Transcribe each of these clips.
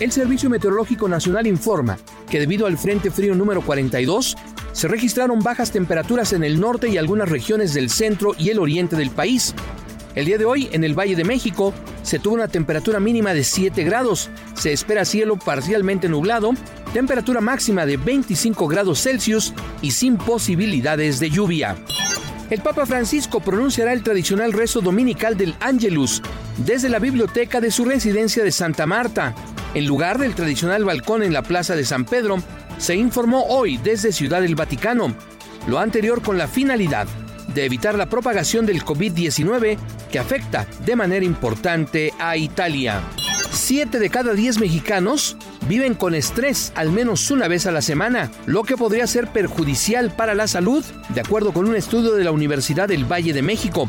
El Servicio Meteorológico Nacional informa que debido al Frente Frío número 42, se registraron bajas temperaturas en el norte y algunas regiones del centro y el oriente del país. El día de hoy, en el Valle de México, se tuvo una temperatura mínima de 7 grados. Se espera cielo parcialmente nublado, temperatura máxima de 25 grados Celsius y sin posibilidades de lluvia. El Papa Francisco pronunciará el tradicional rezo dominical del Angelus desde la biblioteca de su residencia de Santa Marta. En lugar del tradicional balcón en la Plaza de San Pedro, se informó hoy desde Ciudad del Vaticano, lo anterior con la finalidad de evitar la propagación del COVID-19 que afecta de manera importante a Italia. Siete de cada diez mexicanos viven con estrés al menos una vez a la semana, lo que podría ser perjudicial para la salud, de acuerdo con un estudio de la Universidad del Valle de México.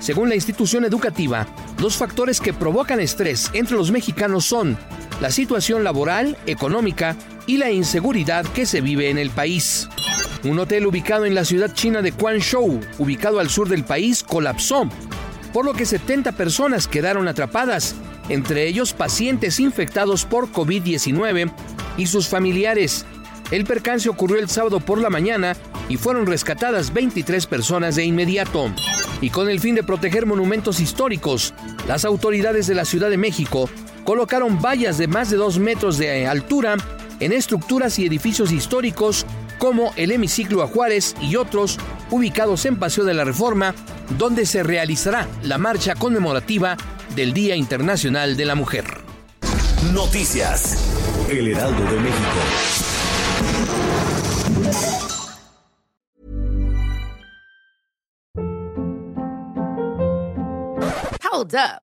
Según la institución educativa, los factores que provocan estrés entre los mexicanos son la situación laboral, económica y la inseguridad que se vive en el país. Un hotel ubicado en la ciudad china de Guangzhou, ubicado al sur del país, colapsó, por lo que 70 personas quedaron atrapadas, entre ellos pacientes infectados por COVID-19 y sus familiares. El percance ocurrió el sábado por la mañana y fueron rescatadas 23 personas de inmediato. Y con el fin de proteger monumentos históricos, las autoridades de la Ciudad de México colocaron vallas de más de dos metros de altura en estructuras y edificios históricos como el hemiciclo a Juárez y otros ubicados en Paseo de la Reforma, donde se realizará la marcha conmemorativa del Día Internacional de la Mujer. Noticias. El Heraldo de México. Hold up.